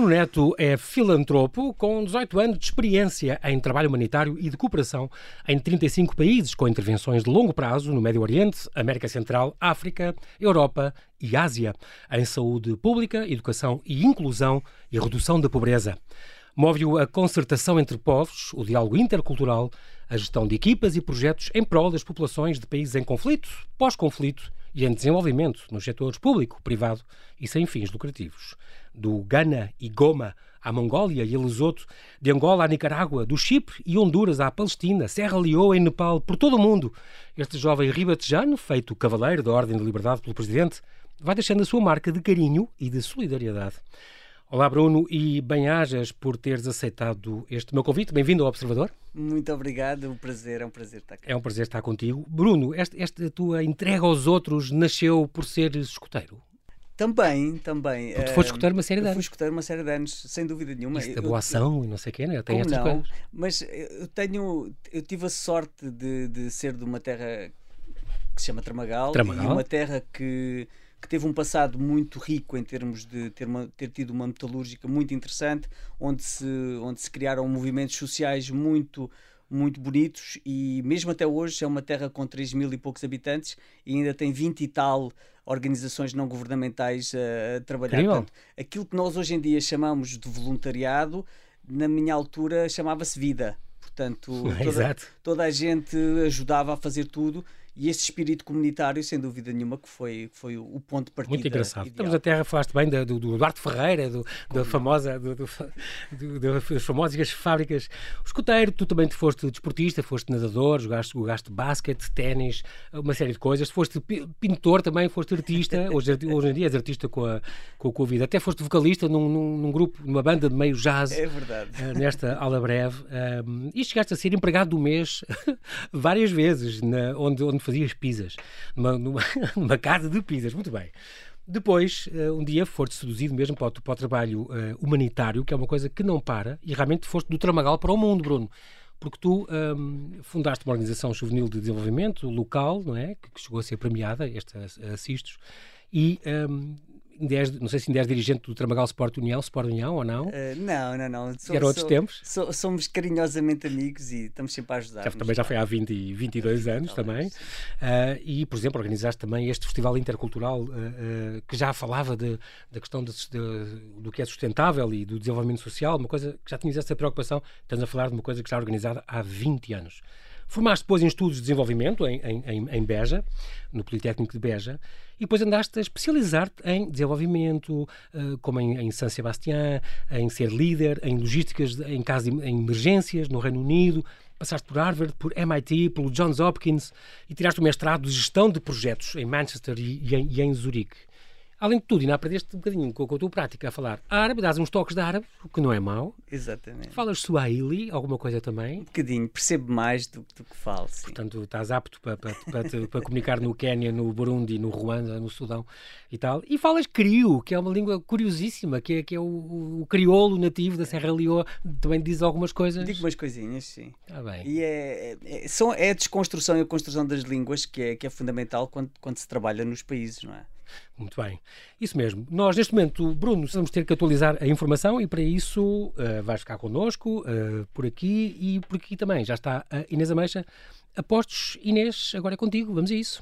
Bruno Neto é filantropo com 18 anos de experiência em trabalho humanitário e de cooperação em 35 países, com intervenções de longo prazo no Médio Oriente, América Central, África, Europa e Ásia, em saúde pública, educação e inclusão e redução da pobreza. Move-o a concertação entre povos, o diálogo intercultural, a gestão de equipas e projetos em prol das populações de países em conflito, pós-conflito e em desenvolvimento nos setores público, privado e sem fins lucrativos. Do Ghana e Goma à Mongólia e a Lesoto, de Angola à Nicarágua, do Chipre e Honduras à Palestina, Serra Leoa e Nepal, por todo o mundo. Este jovem ribatejano, feito cavaleiro da Ordem de Liberdade pelo Presidente, vai deixando a sua marca de carinho e de solidariedade. Olá, Bruno, e bem-ajas por teres aceitado este meu convite. Bem-vindo ao Observador. Muito obrigado, um prazer, é um prazer estar aqui. É um prazer estar contigo. Bruno, esta, esta tua entrega aos outros nasceu por ser escoteiro? Também, também. Porque tu foste escutar uma série de anos. Fui escutar uma série de anos, sem dúvida nenhuma. Isso da boa ação e não sei o quê, né? Tem estas não? coisas. Mas eu tenho, eu tive a sorte de, de ser de uma terra que se chama Tramagal, Tramagal. e uma terra que que teve um passado muito rico em termos de ter, uma, ter tido uma metalúrgica muito interessante, onde se, onde se criaram movimentos sociais muito muito bonitos e mesmo até hoje é uma terra com 3 mil e poucos habitantes e ainda tem 20 e tal organizações não governamentais a, a trabalhar. Portanto, aquilo que nós hoje em dia chamamos de voluntariado, na minha altura chamava-se vida. Portanto, toda, toda, a gente ajudava a fazer tudo e esse espírito comunitário, sem dúvida nenhuma, que foi, que foi o ponto de partida. Muito engraçado. Ideal. Estamos a terra, falaste bem do, do Duarte Ferreira, do, da famosa, do, do, das famosas fábricas. O escoteiro, tu também te foste desportista, foste nadador, jogaste, jogaste basquete, ténis, uma série de coisas. Foste pintor também, foste artista. Hoje, hoje em dia és artista com a, com a Covid. Até foste vocalista num, num, num grupo, numa banda de meio jazz. É verdade. Uh, nesta ala breve. E chegaste a ser empregado do mês várias vezes, na, onde, onde fazias pizzas, numa, numa, numa casa de pizzas, muito bem. Depois, uh, um dia, foste seduzido mesmo para o, para o trabalho uh, humanitário, que é uma coisa que não para, e realmente foste do Tramagal para o mundo, Bruno. Porque tu um, fundaste uma organização juvenil de desenvolvimento local, não é? Que, chegou a ser premiada, esta Assistos, e um, não sei se ainda és dirigente do Tramagal Sport União, Sport União ou não? Uh, não, não, não. Sou, Eram outros sou, tempos? Sou, somos carinhosamente amigos e estamos sempre a ajudar. Já, também já foi há 20 e 22 anos também. Uh, e, por exemplo, organizaste também este festival intercultural uh, que já falava de, da questão de, de, do que é sustentável e do desenvolvimento social, uma coisa que já tinhas essa preocupação. Estamos a falar de uma coisa que é organizada há 20 anos. Formaste depois em estudos de desenvolvimento em, em, em Beja, no Politécnico de Beja, e depois andaste a especializar-te em desenvolvimento, uh, como em, em San Sebastián, em ser líder, em logísticas em caso de em emergências no Reino Unido. Passaste por Harvard, por MIT, pelo Johns Hopkins e tiraste o mestrado de gestão de projetos em Manchester e, e, em, e em Zurique. Além de tudo, ainda aprendeste um bocadinho com, a tua prática a falar árabe, dás uns toques de árabe, o que não é mau. Exatamente. Falas Swahili, alguma coisa também? Um bocadinho, percebo mais do, do que falo. Sim. Portanto, estás apto para, para, para, para comunicar no Quénia, no Burundi, no Ruanda, no Sudão e tal. E falas criou, que é uma língua curiosíssima, que é, que é o, o crioulo nativo da Serra Leoa, também diz algumas coisas. Digo umas coisinhas, sim. Está bem. E é, é, são, é a desconstrução e a construção das línguas que é, que é fundamental quando, quando se trabalha nos países, não é? Muito bem. Isso mesmo. Nós, neste momento, Bruno, vamos ter que atualizar a informação e para isso uh, vais ficar connosco, uh, por aqui e por aqui também. Já está a Inês Ameixa. Apostos, Inês, agora é contigo. Vamos a isso.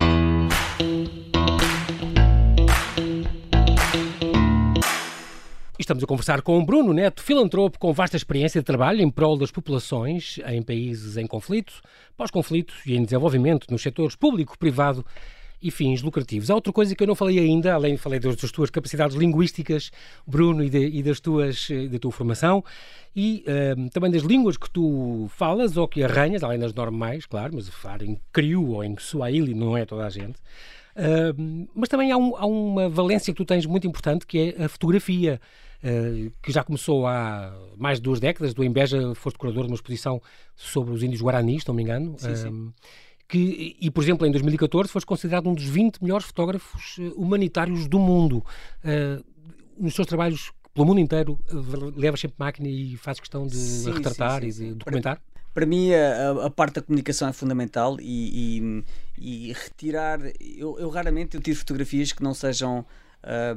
Estamos a conversar com o Bruno Neto, filantropo com vasta experiência de trabalho em prol das populações em países em conflito, pós-conflito e em desenvolvimento nos setores público, privado e fins lucrativos. Há outra coisa que eu não falei ainda, além de falei das, das tuas capacidades linguísticas, Bruno, e, de, e das tuas, eh, da tua formação, e uh, também das línguas que tu falas ou que arranhas, além das normais, claro, mas falar em criou ou em Swahili não é toda a gente. Uh, mas também há, um, há, uma valência que tu tens muito importante, que é a fotografia, uh, que já começou há mais de duas décadas. Do Embeja foste curador de uma exposição sobre os índios guaranis, se não me engano. Sim, sim que, e por exemplo, em 2014 foste considerado um dos 20 melhores fotógrafos eh, humanitários do mundo. Uh, nos seus trabalhos pelo mundo inteiro, uh, levas sempre máquina e fazes questão de sim, retratar sim, sim, e de documentar? Para, para mim, a, a, parte da comunicação é fundamental e, e, e retirar. Eu, eu, raramente eu tiro fotografias que não sejam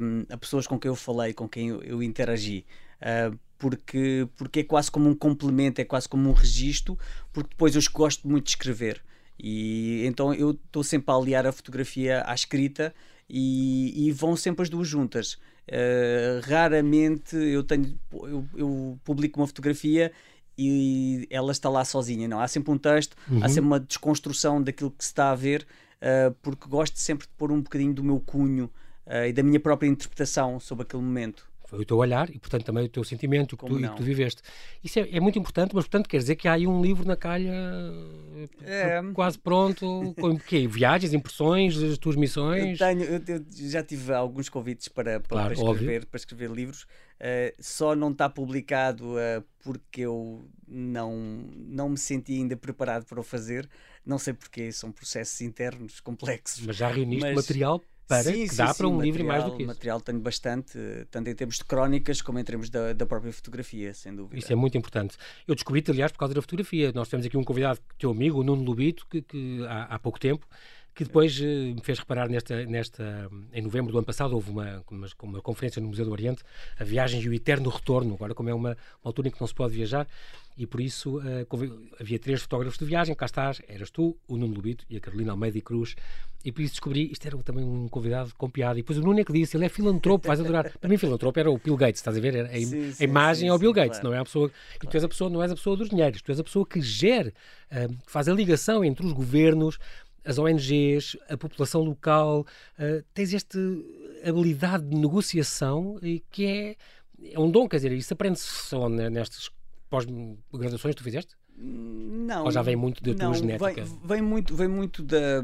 um, a pessoas com quem eu falei, com quem eu, eu interagi. Uh, porque, porque é quase como um complemento, é quase como um registro, porque depois eu gosto muito de escrever. E então eu estou sempre a aliar a fotografia à escrita e, e vão sempre as duas juntas. Uh, raramente eu tenho eu, eu, publico uma fotografia e ela está lá sozinha. Não, há sempre um texto, uhum. há sempre uma desconstrução daquilo que se está a ver, uh, porque gosto sempre de pôr um bocadinho do meu cunho uh, e da minha própria interpretação sobre aquele momento foi o teu olhar e, portanto, também o teu sentimento, que, tu, que tu, viveste. Isso é, é, muito importante, mas, portanto, quer dizer que há aí um livro na calha é. quase pronto, com quê? viagens, impressões, as tuas missões? Eu, tenho, eu, eu já tive alguns convites para, para, claro, para escrever, para escrever livros, uh, só não está publicado uh, porque eu não, não me senti ainda preparado para o fazer. Não sei porquê, são processos internos complexos. Mas já reuniste mas... material para sim, que dá sim, para um livro e mais do que isso. material tenho bastante, tanto em termos de crónicas como em termos da, da própria fotografia, sem dúvida. Isso é muito importante. Eu descobri-te, aliás, por causa da fotografia. Nós temos aqui um convidado, teu amigo, o Nuno Lubito, que, que há, há pouco tempo que depois uh, me fez reparar nesta, nesta, em novembro do ano passado houve uma, uma, uma, conferência no Museu do Oriente, a viagem e o eterno retorno, agora como é uma, uma altura em que não se pode viajar, e por isso uh, havia três fotógrafos de viagem, cá estás, eras tu, o Nuno Lubito e a Carolina Almeida e Cruz, e por isso descobri, isto era também um convidado com piada, e depois o Nuno é que disse, ele é filantropo, vais adorar, para mim filantropo era o Bill Gates, estás a ver, a, sim, sim, a imagem sim, é o Bill Gates, claro. não é a pessoa, claro. e tu és a pessoa, não és a pessoa dos dinheiros, tu és a pessoa que gera, uh, que faz a ligação entre os governos, as ONGs, a população local, uh, tens esta habilidade de negociação e que é, é um dom, quer dizer, isso aprende-se só nestas pós-graduações que tu fizeste? Não. Ou já vem muito da tua genética? Vem, vem, muito, vem muito da.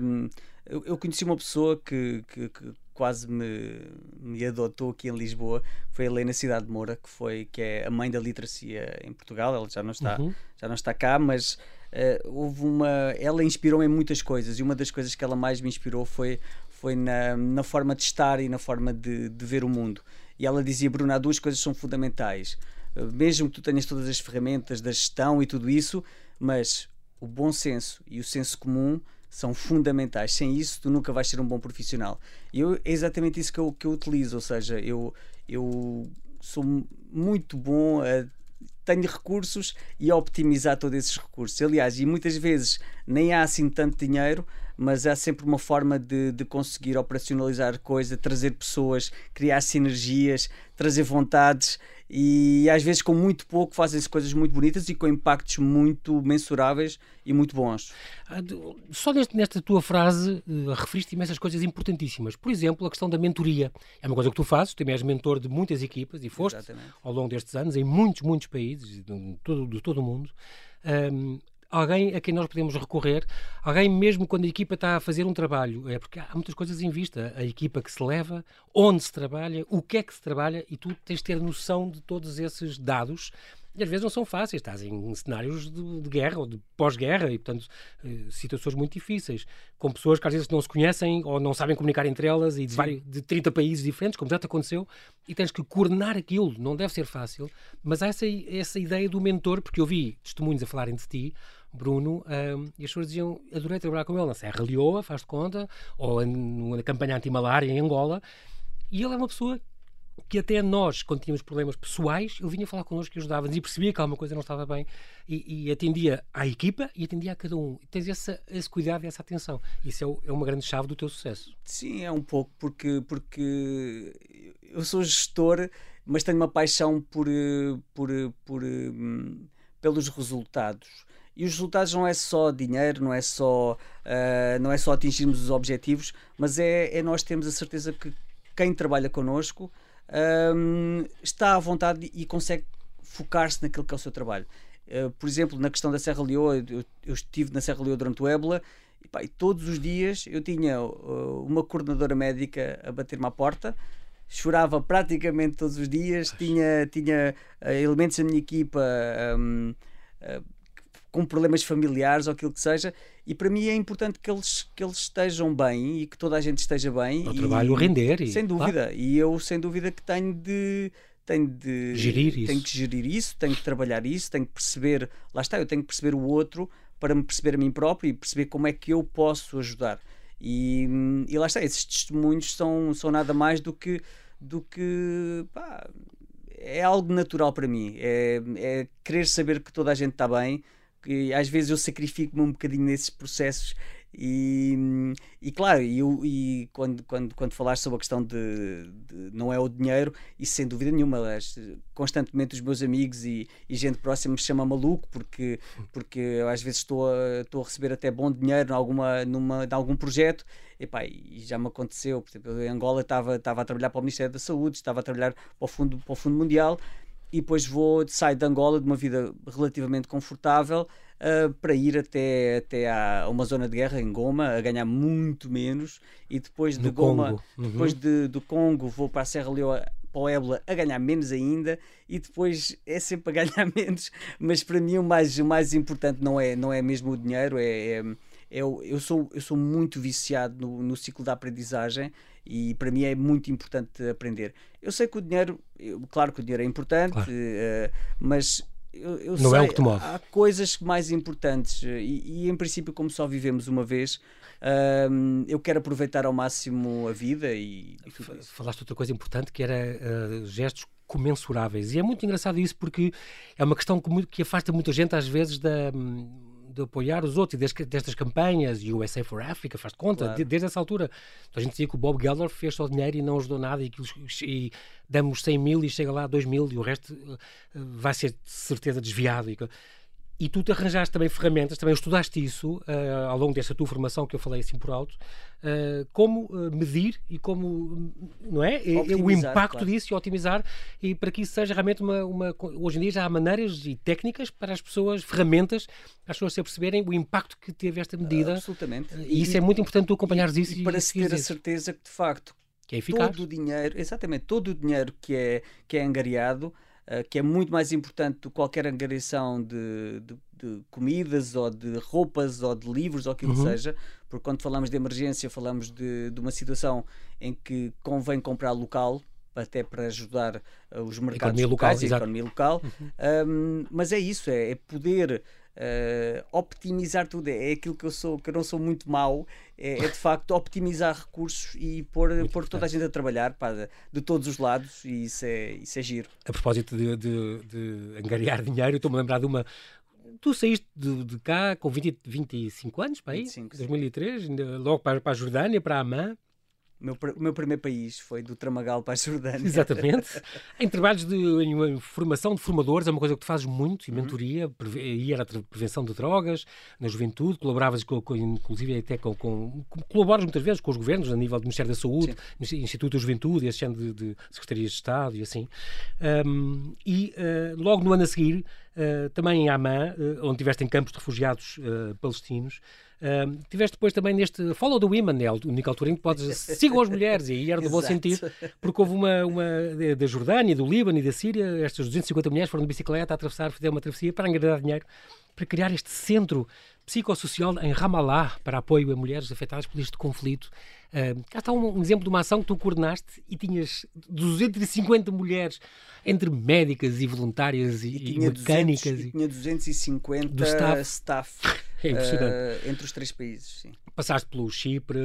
Eu, eu conheci uma pessoa que, que, que, quase me, me adotou aqui em Lisboa, foi a Helena Cidade de Moura, que, foi, que é a mãe da literacia em Portugal. Ela já não está, uhum. já não está cá, mas uh, houve uma. Ela inspirou-me em muitas coisas e uma das coisas que ela mais me inspirou foi, foi na, na forma de estar e na forma de, de ver o mundo. E ela dizia: Bruna, há duas coisas são fundamentais. Uh, mesmo que tu tenhas todas as ferramentas da gestão e tudo isso, mas o bom senso e o senso comum são fundamentais. Sem isso, tu nunca vais ser um bom profissional. E eu, é exatamente isso que eu, que eu utilizo. Ou seja, eu, eu sou muito bom a tenho recursos e a optimizar todos esses recursos. Aliás, e muitas vezes nem há assim tanto dinheiro, mas há sempre uma forma de, de conseguir operacionalizar coisa, trazer pessoas, criar sinergias, trazer vontades e às vezes com muito pouco fazem-se coisas muito bonitas e com impactos muito mensuráveis e muito bons. Ah, só neste, nesta tua frase uh, referiste imensas coisas importantíssimas. Por exemplo, a questão da mentoria. É uma coisa que tu fazes, tu és mentor de muitas equipas e foste Exatamente. ao longo destes anos em muitos, muitos países de todo, de todo o mundo. Um, alguém a quem nós podemos recorrer, alguém mesmo quando a equipa está a fazer um trabalho, é porque há muitas coisas em vista, a equipa que se leva, onde se trabalha, o que é que se trabalha e tu tens de ter noção de todos esses dados. E às vezes não são fáceis, estás em cenários de, de guerra ou de pós-guerra e, portanto, eh, situações muito difíceis, com pessoas que às vezes não se conhecem ou não sabem comunicar entre elas e de, vários, de 30 países diferentes, como já te aconteceu, e tens que coordenar aquilo, não deve ser fácil, mas há essa, essa ideia do mentor, porque eu vi testemunhos a falarem de ti, Bruno, um, e as pessoas diziam: adorei trabalhar com ele na Serra Leoa, faz de conta, ou na campanha anti-malária em Angola. E ele é uma pessoa que até nós, quando tínhamos problemas pessoais, ele vinha falar connosco e ajudava-nos e percebia que alguma coisa não estava bem e, e, atendia à equipa e atendia a cada um. E tens esse, esse cuidado e essa atenção. Isso é, o, é, uma grande chave do teu sucesso. Sim, é um pouco, porque, porque eu sou gestor, mas tenho uma paixão por, por, por, por hum, pelos resultados. E os resultados não é só dinheiro, não é só, uh, não é só atingirmos os objetivos, mas é, é nós termos a certeza que quem trabalha connosco um, está à vontade e consegue focar-se naquilo que é o seu trabalho. Uh, por exemplo, na questão da Serra Leoa, eu, eu estive na Serra Leoa durante o ébola e, pá, e todos os dias eu tinha uh, uma coordenadora médica a bater-me à porta chorava praticamente todos os dias, tinha, tinha uh, elementos da minha equipa um, uh, com problemas familiares ou aquilo que seja, e para mim é importante que eles, que eles estejam bem e que toda a gente esteja bem. O trabalho render. E, sem dúvida. E eu, sem dúvida, que tenho de. Tenho de gerir isso. Tenho que gerir isso, tenho que trabalhar isso, tenho que perceber. Lá está, eu tenho que perceber o outro para me perceber a mim próprio e perceber como é que eu posso ajudar. E, e lá está, esses testemunhos são, são nada mais do que, do que pá, é algo natural para mim. É, é querer saber que toda a gente está bem, que às vezes eu sacrifico-me um bocadinho nesses processos e, e claro, e, e quando, quando, quando falaste sobre a questão de, de, não é o dinheiro, isso sem dúvida nenhuma, constantemente os meus amigos e, e gente próxima me chama maluco porque, porque eu às vezes estou a, estou a receber até bom dinheiro numa, em algum projeto Epá, e já me aconteceu, por exemplo, em Angola estava, estava a trabalhar para o Ministério da Saúde, estava a trabalhar para o Fundo, para o fundo Mundial e depois vou, saio de Angola de uma vida relativamente confortável uh, para ir até, até a uma zona de guerra em Goma, a ganhar muito menos, e depois de Goma, uhum. depois de, do Congo, vou para a Serra Leoa para o Ébola a ganhar menos ainda e depois é sempre a ganhar menos, mas para mim o mais, o mais importante não é, não é mesmo o dinheiro, é, é, é eu, sou, eu sou muito viciado no, no ciclo da aprendizagem e para mim é muito importante aprender. Eu sei que o dinheiro, eu, claro que o dinheiro é importante, claro. uh, mas eu, eu não sei, é o que te move. Há coisas mais importantes e, e, em princípio, como só vivemos uma vez, uh, eu quero aproveitar ao máximo a vida e, e. Falaste outra coisa importante que era uh, gestos comensuráveis e é muito engraçado isso porque é uma questão que, que afasta muita gente às vezes da de apoiar os outros e desde, destas campanhas e o USA for Africa faz de conta, claro. de, desde essa altura. Então, a gente dizia que o Bob Geldof fez só dinheiro e não ajudou nada e, e damos 100 mil e chega lá a 2 mil e o resto uh, vai ser de certeza desviado. E, e tu te arranjaste também ferramentas, também estudaste isso uh, ao longo desta tua formação que eu falei assim por alto, uh, como uh, medir e como, não é? o impacto claro. disso e otimizar e para que isso seja realmente uma, uma, Hoje em dia já há maneiras e técnicas para as pessoas, ferramentas, para as pessoas se perceberem o impacto que teve esta medida. absolutamente. E, isso é muito importante tu acompanhares isso. E, e para se ter a certeza que de facto que é todo o dinheiro, exatamente, todo o dinheiro que é, que é angariado eh, que é muito mais importante do que qualquer angariação de, de, de, comidas ou de roupas ou de livros ou aquilo uhum. que seja, porque quando falamos de emergência falamos de, de uma situação em que convém comprar local até para ajudar uh, os mercados locais e a economia local. Uhum. Um, mas é isso, é, é poder uh, optimizar tudo. É, aquilo que eu sou, que eu não sou muito mau, é, é de facto optimizar recursos e pôr, pôr toda a gente a trabalhar pá, de, de, todos os lados e isso é, isso é giro. A propósito de, de, de angariar dinheiro, estou-me a lembrar de uma, tu saíste de, de, cá com 20, 25 anos, para aí? 25, 2003, logo para, para a Jordânia, para a Amã. O meu, o meu primeiro país foi do Tramagal para a Jordânia. Exatamente. em trabalhos de em formação de formadores, é uma coisa que tu fazes muito, e uhum. mentoria, e era a prevenção de drogas na juventude, colaboravas com, com inclusive até com, com, colaboras muitas vezes com os governos, a nível do Ministério da Saúde, Sim. Instituto da Juventude, esse ano de, de Secretarias de Estado e assim. Um, e uh, logo no ano a seguir, uh, também em Amã, uh, onde estiveste em campos de refugiados palestinos, Uh, tiveste depois também neste Follow the Women, é a única altura em que podes sigam as mulheres, e aí era no bom sentido, porque houve uma, uma da Jordânia, do Líbano e da Síria, estas 250 mulheres foram de bicicleta a atravessar, fizeram uma travessia para angariar dinheiro para criar este centro psicossocial em Ramallah para apoio a mulheres afetadas por este conflito. Uh, cá está um, um, exemplo de uma ação que tu coordenaste e tinhas 250 mulheres entre médicas e voluntárias e, e, e mecânicas. 200, e, tinha 250 do staff. staff é uh, entre os três países. Sim. Passaste pelo Chipre,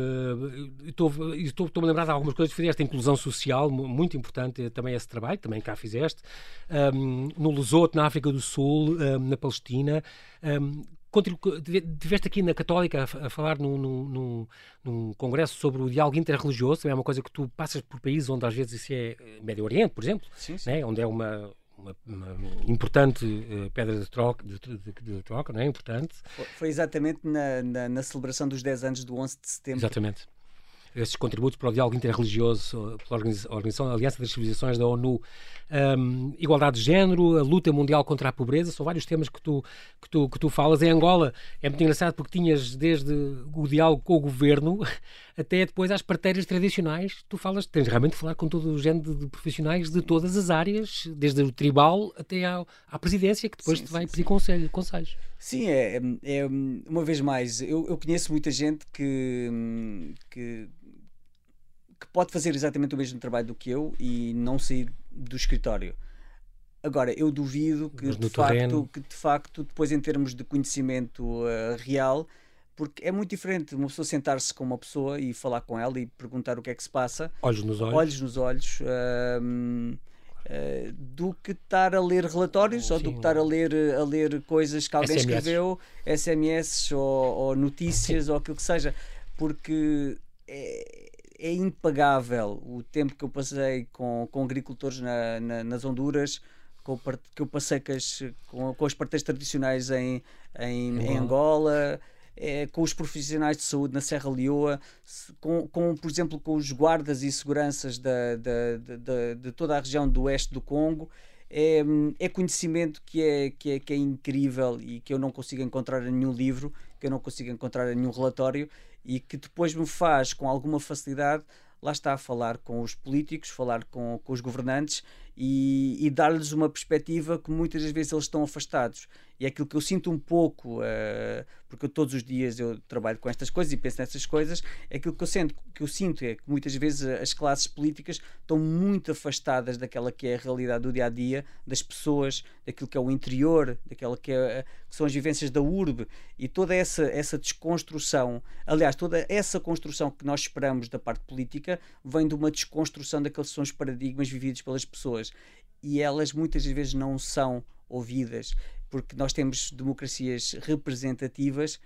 estou-me a lembrar de algumas coisas, fizeste a inclusão social, muito importante também esse trabalho, também cá fizeste, um, no Lesoto, na África do Sul, um, na Palestina. Um, Tiveste aqui na Católica a, falar num, num, num, congresso sobre o diálogo interreligioso, é uma coisa que tu passas por países onde às vezes isso é eh, Médio Oriente, por exemplo, sim, sim. Né? onde é uma, uma, uma importante uh, pedra de troca, de, de, de, troca, não é? Importante. Foi exatamente na, na, na, celebração dos 10 anos do 11 de setembro. Exatamente esses contributos para o diálogo interreligioso, pela Organização da Aliança das Civilizações da ONU, um, igualdade de género, a luta mundial contra a pobreza, são vários temas que tu, que tu, que tu falas. Em Angola é muito engraçado porque tinhas desde o diálogo com o governo até depois às parteiras tradicionais, tu falas, tens realmente de falar com todo o género de, profissionais de todas as áreas, desde o tribal até à, à presidência, que depois sim, te vai sim, pedir sim. Conselho, conselhos. Sim, é, é, uma vez mais, eu, eu conheço muita gente que, que que pode fazer exatamente o mesmo trabalho do que eu e não sair do escritório. Agora, eu duvido que de, facto, que de facto, depois em termos de conhecimento uh, real, porque é muito diferente uma pessoa sentar-se com uma pessoa e falar com ela e perguntar o que é que se passa. Olhos nos olhos. Olhos nos olhos. Uh, Uh, do que estar a ler relatórios Sim. ou do que estar a ler, a ler coisas que alguém SMS. escreveu, SMS ou, ou notícias Sim. ou aquilo que seja, porque é, é, impagável o tempo que eu passei com, com agricultores na, na, nas Honduras, com, que eu passei com as, com, com as tradicionais em, em, em Angola é, com os profissionais de saúde na Serra Leoa, com, com, por exemplo, com os guardas e seguranças da, da, da, de toda a região do oeste do Congo. É, é, conhecimento que é, que, é, que é incrível e que eu não consigo encontrar em nenhum livro, que eu não consigo encontrar em nenhum relatório e que depois me faz com alguma facilidade lá está a falar com os políticos, falar com, com os governantes e, e dar-lhes uma perspectiva que muitas das vezes eles estão afastados. E é aquilo que eu sinto um pouco, uh, porque eu, todos os dias eu trabalho com estas coisas e penso nessas coisas, é aquilo que eu, sinto, que eu sinto é que muitas vezes as classes políticas estão muito afastadas daquela que é a realidade do dia a dia, das pessoas, daquilo que é o interior, daquela que, é, que são as vivências da urbe. E toda essa, essa desconstrução, aliás, toda essa construção que nós esperamos da parte política vem de uma desconstrução daqueles que são os paradigmas vividos pelas pessoas. E elas muitas vezes não são ouvidas porque nós temos democracias representativas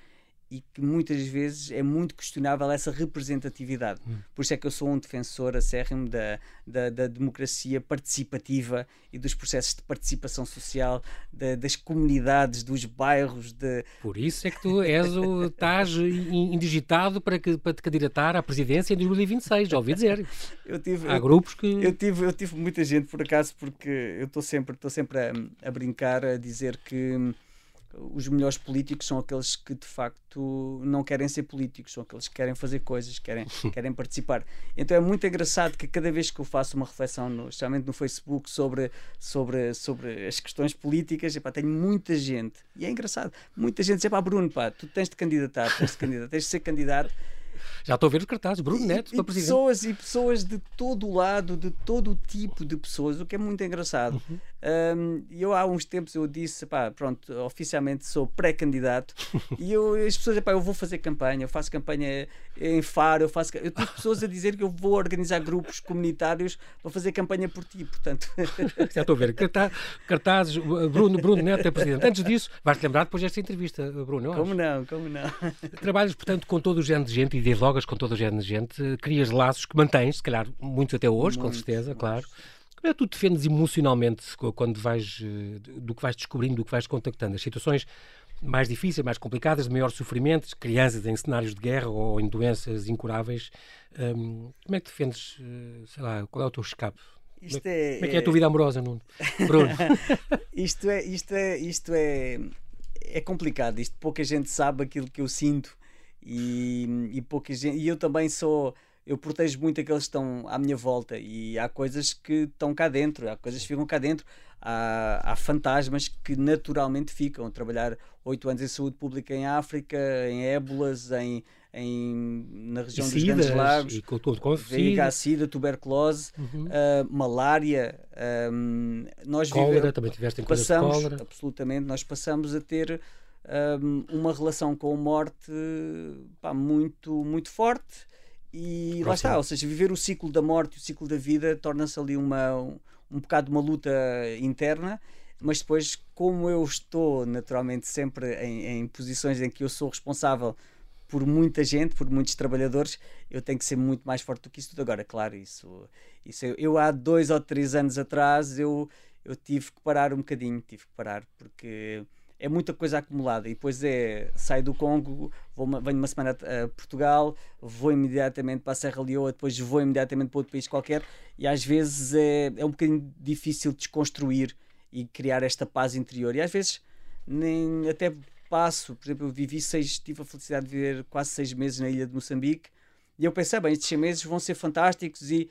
e que muitas vezes é muito questionável essa representatividade. Hum. Por isso é que eu sou um defensor acérrimo da, da, da democracia participativa e dos processos de participação social da, das comunidades, dos bairros. De... Por isso é que tu és o, estás indigitado para, que, para te candidatar à presidência em 2026, já ouvi dizer. eu tive, Há grupos que... Eu tive, eu tive muita gente, por acaso, porque eu estou sempre, estou sempre a, a brincar, a dizer que os melhores políticos são aqueles que de facto não querem ser políticos, são aqueles que querem fazer coisas, querem, querem participar. Então é muito engraçado que cada vez que eu faço uma reflexão, no, especialmente no Facebook, sobre, sobre, sobre as questões políticas, epá, tenho muita gente, e é engraçado, muita gente diz: pá, Bruno, pá, tu tens de candidatar, tens de, candidatar, tens de ser candidato. Já estou a ver os cartazes, Bruno Neto, e, para presidente. Pessoas, e pessoas de todo o lado, de todo o tipo de pessoas, o que é muito engraçado. Uhum. Um, eu há uns tempos eu disse, pá, pronto, oficialmente sou pré-candidato e eu, as pessoas, pá, eu vou fazer campanha, eu faço campanha em Faro, eu faço. Eu tive pessoas a dizer que eu vou organizar grupos comunitários para fazer campanha por ti, portanto. Já estou a ver. Cartazes, Bruno, Bruno Neto é presidente. Antes disso, vais-te lembrar depois desta entrevista, Bruno. Como não, como não. Trabalhas, portanto, com todo o género de gente e dialogas com todo o género de gente, crias laços que mantens, se calhar, muitos até hoje, com certeza, claro. Como é que tu defendes emocionalmente quando vais, eh, do que vais descobrindo, do que vais contactando? As situações mais difíceis, mais complicadas, de maior sofrimento, crianças em cenários de guerra ou em doenças incuráveis. Um, como é que defendes, eh, sei lá, qual é o teu escape? Isto como, é, como é que é a tua vida amorosa, Nuno? Bruno? isto é, isto é, isto é, é complicado. Isto pouca gente sabe aquilo que eu sinto e, e pouca gente, e eu também sou eu protejo muito aqueles que estão à minha volta e há coisas que estão cá dentro, há coisas que ficam cá dentro, há, há fantasmas que naturalmente ficam. Trabalhar oito anos em saúde pública em África, em ébolas, em, em, na região e dos Grandes Lagos, e VIH, SIDA, tuberculose, uhum. uh, malária. Um, nós cólera, vivemos, também tiveste em passamos, cólera. Absolutamente, nós passamos a ter um, uma relação com a morte pá, muito, muito forte e Próximo. lá está, ou seja, viver o ciclo da morte e o ciclo da vida torna-se ali uma, um, um bocado uma luta interna, mas depois, como eu estou naturalmente sempre em, em posições em que eu sou responsável por muita gente, por muitos trabalhadores, eu tenho que ser muito mais forte do que isso tudo agora. Claro, isso, isso eu, eu há dois ou três anos atrás eu, eu tive que parar um bocadinho, tive que parar porque é muita coisa acumulada. E depois é, saio do Congo, vou uma, venho uma semana a Portugal, vou imediatamente para a Serra Leoa, depois vou imediatamente para outro país qualquer, e às vezes é, é um bocadinho difícil desconstruir e criar esta paz interior. E às vezes nem até passo, por exemplo, eu vivi seis, tive a felicidade de viver quase seis meses na ilha de Moçambique, e eu pensei, bem, estes seis meses vão ser fantásticos e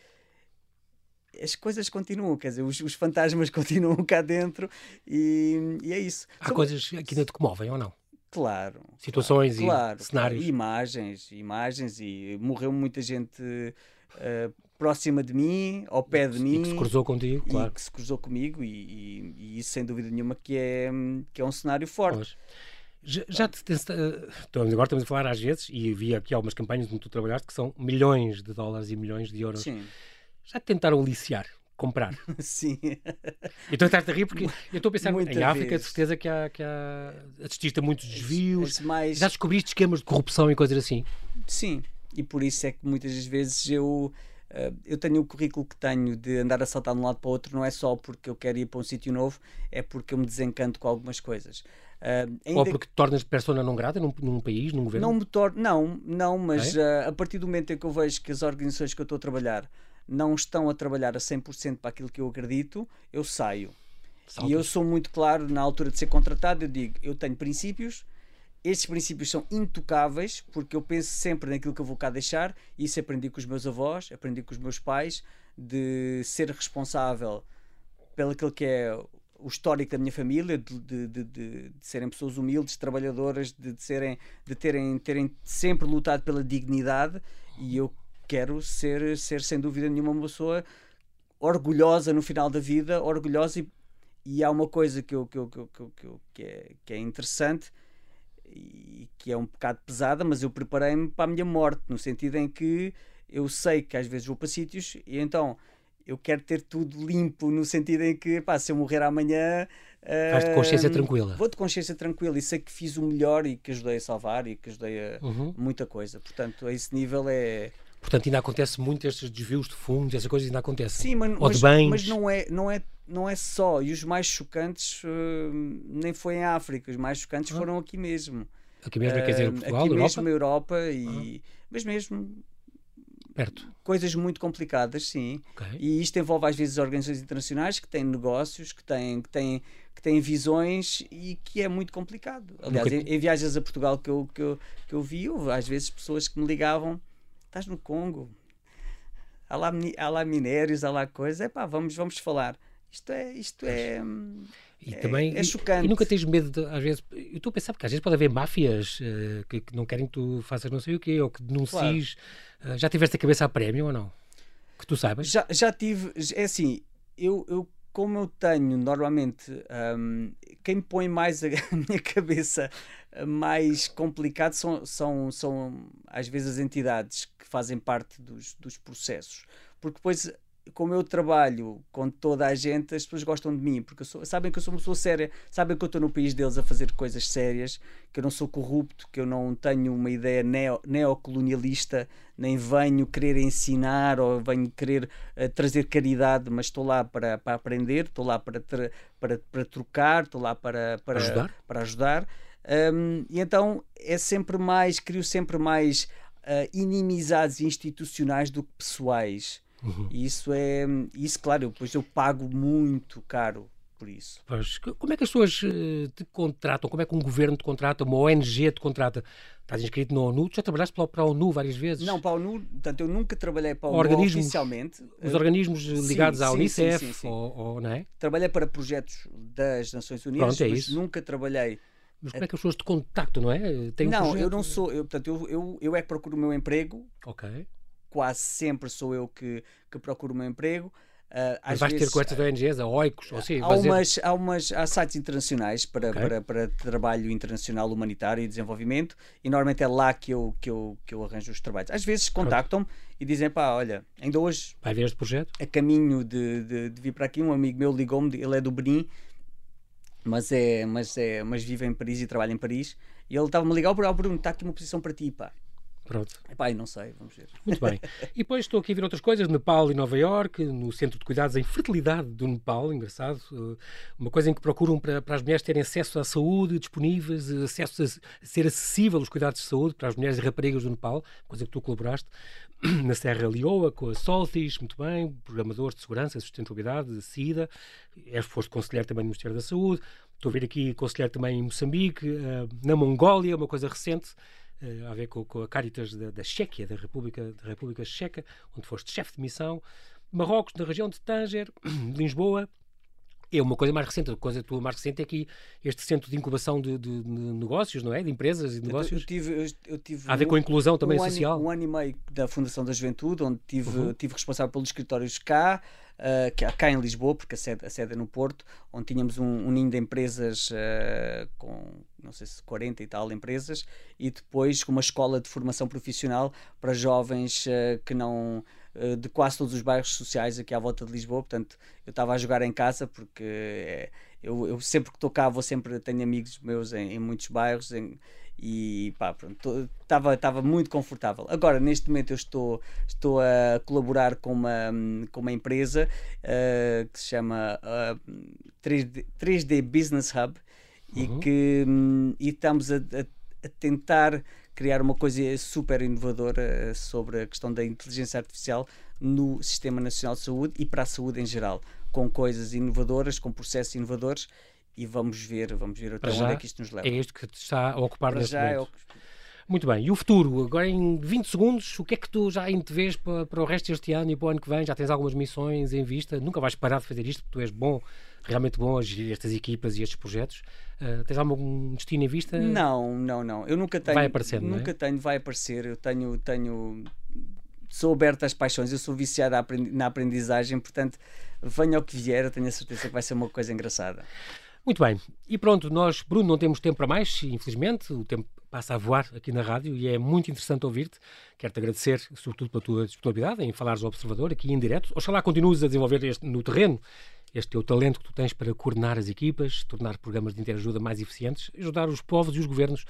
as coisas continuam, quer dizer, os, os fantasmas continuam cá dentro e, e é isso. Há coisas que ainda te comovem ou não? Claro. Situações claro, e cenários. Claro. Imagens, imagens e morreu muita gente uh, próxima de mim, ao pé de mim. E que se cruzou contigo, claro. que se cruzou comigo e, e, e, isso sem dúvida nenhuma que é, que é um cenário forte. Pois. Já, já te, estamos, agora estamos a falar às vezes, e vi aqui algumas campanhas onde tu trabalhaste que são milhões de dólares e milhões de euros. Sim já tentaram aliciar comprar. Sim. Então estás a rir porque eu estou a pensar Muita em África, vez. de certeza que há, que há assististe a muitos desvios. As mais... Já descobriste esquemas de corrupção e coisas assim? Sim, e por isso é que muitas das vezes eu, eh, eu tenho o currículo que tenho de andar a saltar de um lado para o outro, não é só porque eu quero ir para um sítio novo, é porque eu me desencanto com algumas coisas. Eh, ainda Ou porque te tornas persona não grata num, num país, num governo? Não me torno, não, não, mas É? eh, a partir do momento em que eu vejo que as organizações que eu estou a trabalhar não estão a trabalhar a 100% para aquilo que eu acredito, eu saio. E eu sou muito claro na altura de ser contratado, eu digo, eu tenho princípios, estes princípios são intocáveis, porque eu penso sempre naquilo que eu vou cá deixar, e isso aprendi com os meus avós, aprendi com os meus pais, de ser responsável pelo que é o histórico da minha família, de, de, de, de- serem pessoas humildes, trabalhadoras, de, de serem, de terem, terem sempre lutado pela dignidade, e eu quero ser, ser sem dúvida nenhuma uma pessoa orgulhosa no final da vida, orgulhosa e, e há uma coisa que, eu, que, eu, que, eu, que, eu- que, é, que é interessante e que é um bocado pesada, mas eu preparei-me para a minha morte, no sentido em que eu sei que às vezes vou para sítios e então eu quero ter tudo limpo, no sentido em que pá, se eu morrer amanhã Vais de consciência ah, tranquila. Vou de consciência tranquila e sei que fiz o melhor e que ajudei a salvar e que ajudei a Uhum. muita coisa. Portanto, a esse nível é. Portanto, ainda acontece muito estes desvios de fundos, essas coisas ainda acontecem. Sim, mas, Ou de mas, bens. mas não, é, não, é, não é só. E os mais chocantes eh, nem foi em África, os mais chocantes Ah. foram aqui mesmo. Aqui mesmo, quer dizer, Eh, Portugal, aqui Europa, mesmo na Europa e. Mas mesmo perto. coisas muito complicadas, sim. Ok. E isto envolve às vezes organizações internacionais que têm negócios, que têm, que têm, que têm visões e que é muito complicado. Aliás, Nunca- em, em viagens a Portugal que eu, que, eu, que eu vi, houve às vezes pessoas que me ligavam: estás no Congo, há lá, há lá minérios, há lá coisas, é pá, vamos, vamos falar. Isto é. Isto é hum, E É- também. é chocante. E nunca tens medo, de, às vezes. Eu estou a pensar, porque às vezes pode haver máfias eh, que, que não querem que tu faças não sei o quê, ou que denuncies. Eh, já tiveste a cabeça a prémio ou não? Que tu saibas? Já, já tive, é assim, eu, eu como eu tenho normalmente hum, quem põe mais a, minha cabeça uh, mais complicado são, são, são às vezes as entidades que fazem parte dos, dos processos, porque depois como eu trabalho com toda a gente, as pessoas gostam de mim, porque sou- sabem que eu sou uma pessoa séria, sabem que eu estou no país deles a fazer coisas sérias, que eu não sou corrupto, que eu não tenho uma ideia neo, neocolonialista, nem venho querer ensinar ou venho querer eh, trazer caridade, mas estou lá para, para aprender, estou lá para, para, para trocar, estou lá para, para, Ajudar. para ajudar. Hum, e então é sempre mais, crio sempre mais ah, inimizades institucionais do que pessoais. Uhum. E isso é, isso claro, depois eu pago muito caro por isso. Pois, que- como é que as pessoas eh, te contratam? Como é que um governo te contrata? Uma ONG te contrata? Estás inscrito na ONU? Tu já trabalhaste para, a ONU várias vezes? Não, para a ONU, portanto, eu nunca trabalhei para a ONU Organismos. oficialmente. Os Eh, organismos ligados à sim, Unicef, sim, sim, sim. Ou, ou- não é? Trabalhei para projetos das Nações Unidas, Pronto, é mas isso. nunca trabalhei. Mas como é que as pessoas te contactam, não é? Tem um não, eu projeto- não sou, eu, portanto, eu, eu, eu é que procuro o meu emprego, Ok. quase sempre sou eu que, que procuro o meu emprego. Ah, Mas vais ter vezes, com estas ONGs, a OICOS, ou assim, Há, dizer- umas, há, umas, há sites internacionais para, Ok. para, para trabalho internacional humanitário e desenvolvimento e normalmente é lá que eu, que eu, que eu arranjo os trabalhos. Às vezes contactam-me e dizem, pá, olha, ainda hoje vai ver este projeto? a caminho de, de, de vir para aqui, um amigo meu ligou-me, ele é do Benin, mas, é, mas, é, mas vive em Paris e trabalha em Paris, e ele estava-me a ligar, "Ó, Bruno, está aqui uma posição para ti, pá. Pronto. Eu não sei, vamos ver. Muito bem. E depois estou aqui a ver outras coisas, Nepal e Nova Iorque, no Centro de Cuidados em Fertilidade do Nepal, engraçado. eh, Uma coisa em que procuram para, para as mulheres terem acesso à saúde disponíveis, eh, acesso a ser acessível os cuidados de saúde para as mulheres e raparigas do Nepal, coisa que tu colaboraste na Serra Leoa, com a Soltis, muito bem, programadores de segurança sustentabilidade, SIDA, és foste conselheiro também no Ministério da Saúde, estou a ver aqui conselheiro também em Moçambique, eh, na Mongólia, uma coisa recente, a ver com, com a Caritas da, da Chequia, da República, da República Checa, onde foste chefe de missão, Marrocos, na região de Tanger, Lisboa. É uma coisa mais recente, a coisa tua mais recente é aqui este centro de incubação de, de- de negócios, não é? De empresas e de Eu, negócios. tive, eu, eu tive Há a ver com a inclusão também um social. Ano, um ano e meio da Fundação da Juventude, onde tive, Uhum. tive responsável pelos escritórios cá, que- cá em Lisboa, porque a sede, a sede é no Porto, onde tínhamos um, um ninho de empresas ah, com, não sei se 40 e tal empresas, e depois uma escola de formação profissional para jovens ah, que não uh, de quase todos os bairros sociais aqui à volta de Lisboa. Portanto, eu estava a jogar em casa porque é, eu, eu, sempre que estou cá vou sempre tenho amigos meus em, em muitos bairros em, e pá, pronto, estava muito confortável. Agora, neste momento, eu estou, estou a colaborar com uma, com uma empresa uh, que se chama uh, 3D, 3D Business Hub uhum. e que um, e estamos a, a, a, tentar criar uma coisa super inovadora sobre a questão da inteligência artificial no Sistema Nacional de Saúde e para a saúde em geral, com coisas inovadoras, com processos inovadores e vamos ver, vamos ver até onde é que isto nos leva. É isto que está a ocupar para neste já momento. É. Muito bem, e o futuro? Agora em 20 segundos, o que é que tu já vês para, para o resto deste ano e para o ano que vem? Já tens algumas missões em vista? Nunca vais parar de fazer isto, porque tu és bom, realmente bom a gerir estas equipas e estes projetos. Uh, tens algum destino em vista? Não, não, não. Eu nunca tenho. Vai aparecendo, Nunca é? tenho, vai aparecer. Eu tenho, tenho sou aberto às paixões, eu sou viciado na aprendizagem, portanto, venha o que vier, eu tenho a certeza que vai ser uma coisa engraçada. Muito bem. E pronto, nós, Bruno, não temos tempo para mais, infelizmente. O tempo passa a voar aqui na rádio e é muito interessante ouvir-te. Quero-te agradecer, sobretudo, pela tua disponibilidade em falares ao Observador aqui em direto. Oxalá continues a desenvolver este, no terreno este teu talento que tu tens para coordenar as equipas, tornar programas de interajuda mais eficientes, ajudar os povos e os governos.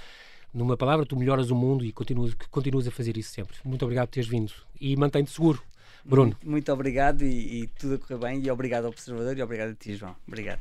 Numa palavra, tu melhoras o mundo e continuas, a fazer isso sempre. Muito obrigado por teres vindo e mantém-te seguro. Bruno. Muito, muito obrigado e, e, tudo a correr bem. E obrigado ao Observador e obrigado a ti, João. Obrigado.